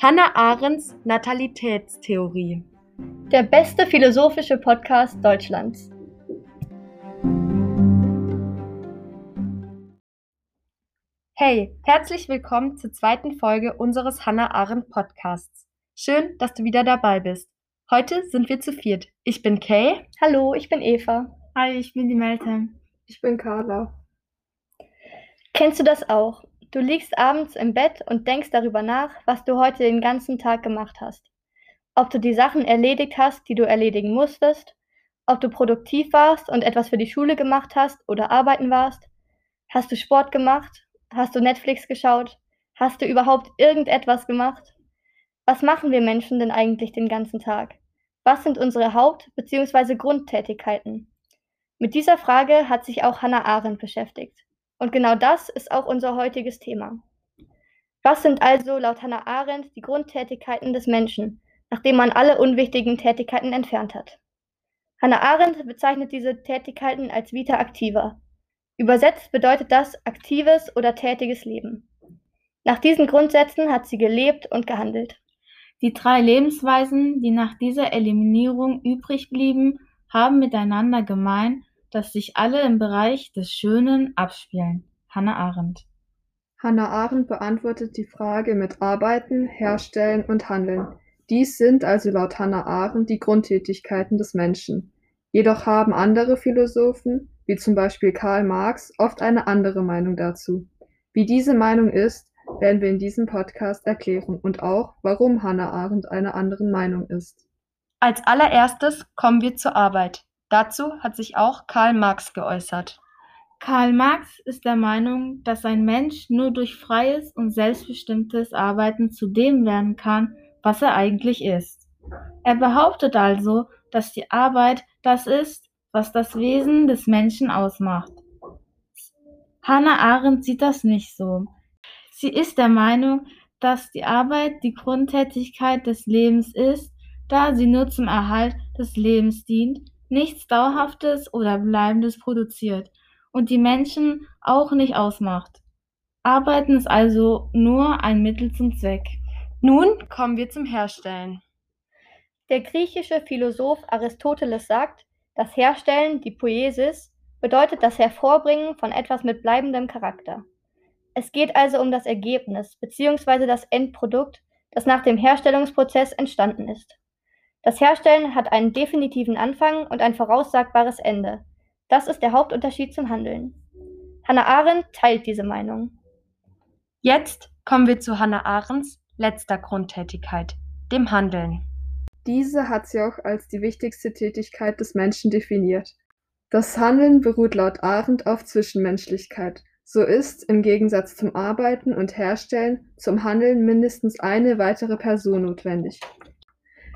Hannah Arendts Natalitätstheorie. Der beste philosophische Podcast Deutschlands. Hey, herzlich willkommen zur zweiten Folge unseres Hannah Arendt Podcasts. Schön, dass du wieder dabei bist. Heute sind wir zu viert. Ich bin Kay. Hallo, ich bin Eva. Hi, ich bin die Meltem. Ich bin Carla. Kennst du das auch? Du liegst abends im Bett und denkst darüber nach, was du heute den ganzen Tag gemacht hast. Ob du die Sachen erledigt hast, die du erledigen musstest, ob du produktiv warst und etwas für die Schule gemacht hast oder arbeiten warst. Hast du Sport gemacht? Hast du Netflix geschaut? Hast du überhaupt irgendetwas gemacht? Was machen wir Menschen denn eigentlich den ganzen Tag? Was sind unsere Haupt- bzw. Grundtätigkeiten? Mit dieser Frage hat sich auch Hannah Arendt beschäftigt. Und genau das ist auch unser heutiges Thema. Was sind also laut Hannah Arendt die Grundtätigkeiten des Menschen, nachdem man alle unwichtigen Tätigkeiten entfernt hat? Hannah Arendt bezeichnet diese Tätigkeiten als Vita activa. Übersetzt bedeutet das aktives oder tätiges Leben. Nach diesen Grundsätzen hat sie gelebt und gehandelt. Die drei Lebensweisen, die nach dieser Eliminierung übrig blieben, haben miteinander gemein, dass sich alle im Bereich des Schönen abspielen. Hannah Arendt. Hannah Arendt beantwortet die Frage mit Arbeiten, Herstellen und Handeln. Dies sind also laut Hannah Arendt die Grundtätigkeiten des Menschen. Jedoch haben andere Philosophen, wie zum Beispiel Karl Marx, oft eine andere Meinung dazu. Wie diese Meinung ist, werden wir in diesem Podcast erklären und auch, warum Hannah Arendt einer anderen Meinung ist. Als allererstes kommen wir zur Arbeit. Dazu hat sich auch Karl Marx geäußert. Karl Marx ist der Meinung, dass ein Mensch nur durch freies und selbstbestimmtes Arbeiten zu dem werden kann, was er eigentlich ist. Er behauptet also, dass die Arbeit das ist, was das Wesen des Menschen ausmacht. Hannah Arendt sieht das nicht so. Sie ist der Meinung, dass die Arbeit die Grundtätigkeit des Lebens ist, da sie nur zum Erhalt des Lebens dient, nichts Dauerhaftes oder Bleibendes produziert und die Menschen auch nicht ausmacht. Arbeiten ist also nur ein Mittel zum Zweck. Nun kommen wir zum Herstellen. Der griechische Philosoph Aristoteles sagt, das Herstellen, die Poiesis, bedeutet das Hervorbringen von etwas mit bleibendem Charakter. Es geht also um das Ergebnis bzw. das Endprodukt, das nach dem Herstellungsprozess entstanden ist. Das Herstellen hat einen definitiven Anfang und ein voraussagbares Ende. Das ist der Hauptunterschied zum Handeln. Hannah Arendt teilt diese Meinung. Jetzt kommen wir zu Hannah Arendts letzter Grundtätigkeit, dem Handeln. Diese hat sie auch als die wichtigste Tätigkeit des Menschen definiert. Das Handeln beruht laut Arendt auf Zwischenmenschlichkeit. So ist, im Gegensatz zum Arbeiten und Herstellen, zum Handeln mindestens eine weitere Person notwendig.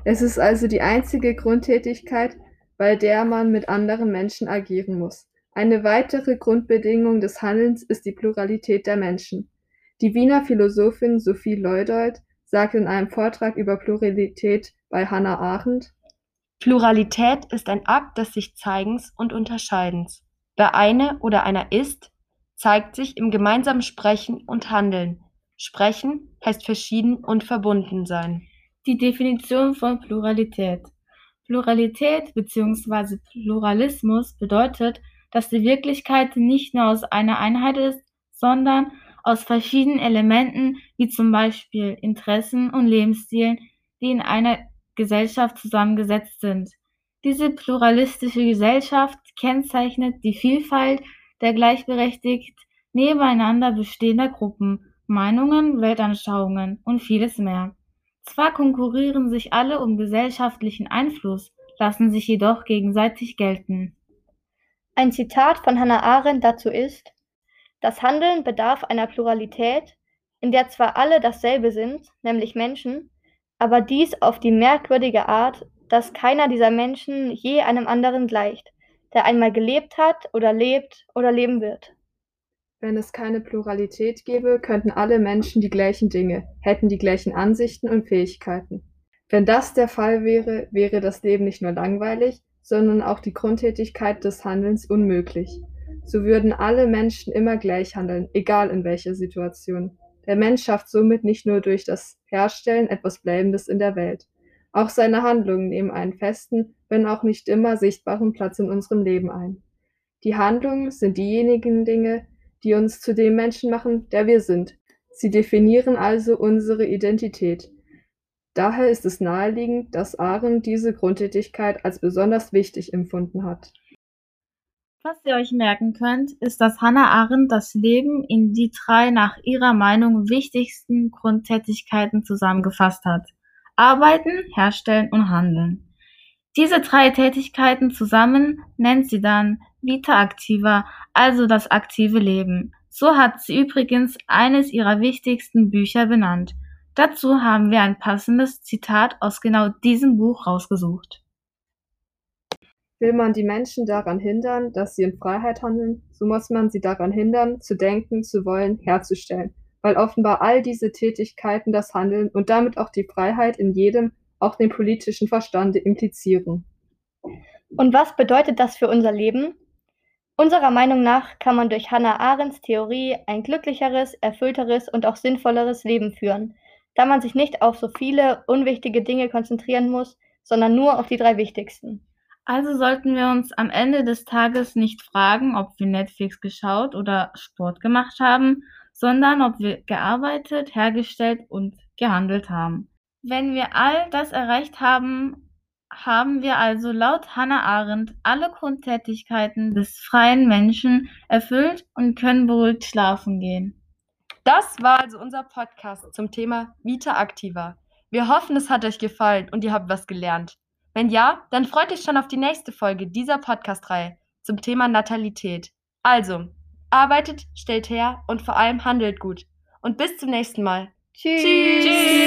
Es ist also die einzige Grundtätigkeit, bei der man mit anderen Menschen agieren muss. Eine weitere Grundbedingung des Handelns ist die Pluralität der Menschen. Die Wiener Philosophin Sophie Leudold sagt in einem Vortrag über Pluralität bei Hannah Arendt, Pluralität ist ein Akt des sich Zeigens und Unterscheidens. Wer eine oder einer ist, zeigt sich im gemeinsamen Sprechen und Handeln. Sprechen heißt verschieden und verbunden sein. Die Definition von Pluralität. Pluralität bzw. Pluralismus bedeutet, dass die Wirklichkeit nicht nur aus einer Einheit ist, sondern aus verschiedenen Elementen wie zum Beispiel Interessen und Lebensstilen, die in einer Gesellschaft zusammengesetzt sind. Diese pluralistische Gesellschaft kennzeichnet die Vielfalt der gleichberechtigt nebeneinander bestehender Gruppen, Meinungen, Weltanschauungen und vieles mehr. Zwar konkurrieren sich alle um gesellschaftlichen Einfluss, lassen sich jedoch gegenseitig gelten. Ein Zitat von Hannah Arendt dazu ist, das Handeln bedarf einer Pluralität, in der zwar alle dasselbe sind, nämlich Menschen, aber dies auf die merkwürdige Art, dass keiner dieser Menschen je einem anderen gleicht, der einmal gelebt hat oder lebt oder leben wird. Wenn es keine Pluralität gäbe, könnten alle Menschen die gleichen Dinge, hätten die gleichen Ansichten und Fähigkeiten. Wenn das der Fall wäre, wäre das Leben nicht nur langweilig, sondern auch die Grundtätigkeit des Handelns unmöglich. So würden alle Menschen immer gleich handeln, egal in welcher Situation. Der Mensch schafft somit nicht nur durch das Herstellen etwas Bleibendes in der Welt. Auch seine Handlungen nehmen einen festen, wenn auch nicht immer sichtbaren Platz in unserem Leben ein. Die Handlungen sind diejenigen Dinge, die uns zu dem Menschen machen, der wir sind. Sie definieren also unsere Identität. Daher ist es naheliegend, dass Arendt diese Grundtätigkeit als besonders wichtig empfunden hat. Was ihr euch merken könnt, ist, dass Hannah Arendt das Leben in die drei nach ihrer Meinung wichtigsten Grundtätigkeiten zusammengefasst hat. Arbeiten, herstellen und handeln. Diese drei Tätigkeiten zusammen nennt sie dann Vita Activa, also das aktive Leben. So hat sie übrigens eines ihrer wichtigsten Bücher benannt. Dazu haben wir ein passendes Zitat aus genau diesem Buch rausgesucht. Will man die Menschen daran hindern, dass sie in Freiheit handeln, so muss man sie daran hindern, zu denken, zu wollen, herzustellen, weil offenbar all diese Tätigkeiten das Handeln und damit auch die Freiheit in jedem, auch den politischen Verstande implizieren. Und was bedeutet das für unser Leben? Unserer Meinung nach kann man durch Hannah Arendts Theorie ein glücklicheres, erfüllteres und auch sinnvolleres Leben führen, da man sich nicht auf so viele unwichtige Dinge konzentrieren muss, sondern nur auf die drei wichtigsten. Also sollten wir uns am Ende des Tages nicht fragen, ob wir Netflix geschaut oder Sport gemacht haben, sondern ob wir gearbeitet, hergestellt und gehandelt haben. Wenn wir all das erreicht haben, haben wir also laut Hannah Arendt alle Grundtätigkeiten des freien Menschen erfüllt und können beruhigt schlafen gehen. Das war also unser Podcast zum Thema Vita Activa. Wir hoffen, es hat euch gefallen und ihr habt was gelernt. Wenn ja, dann freut euch schon auf die nächste Folge dieser Podcast-Reihe zum Thema Natalität. Also, arbeitet, stellt her und vor allem handelt gut. Und bis zum nächsten Mal. Tschüss. Tschüss.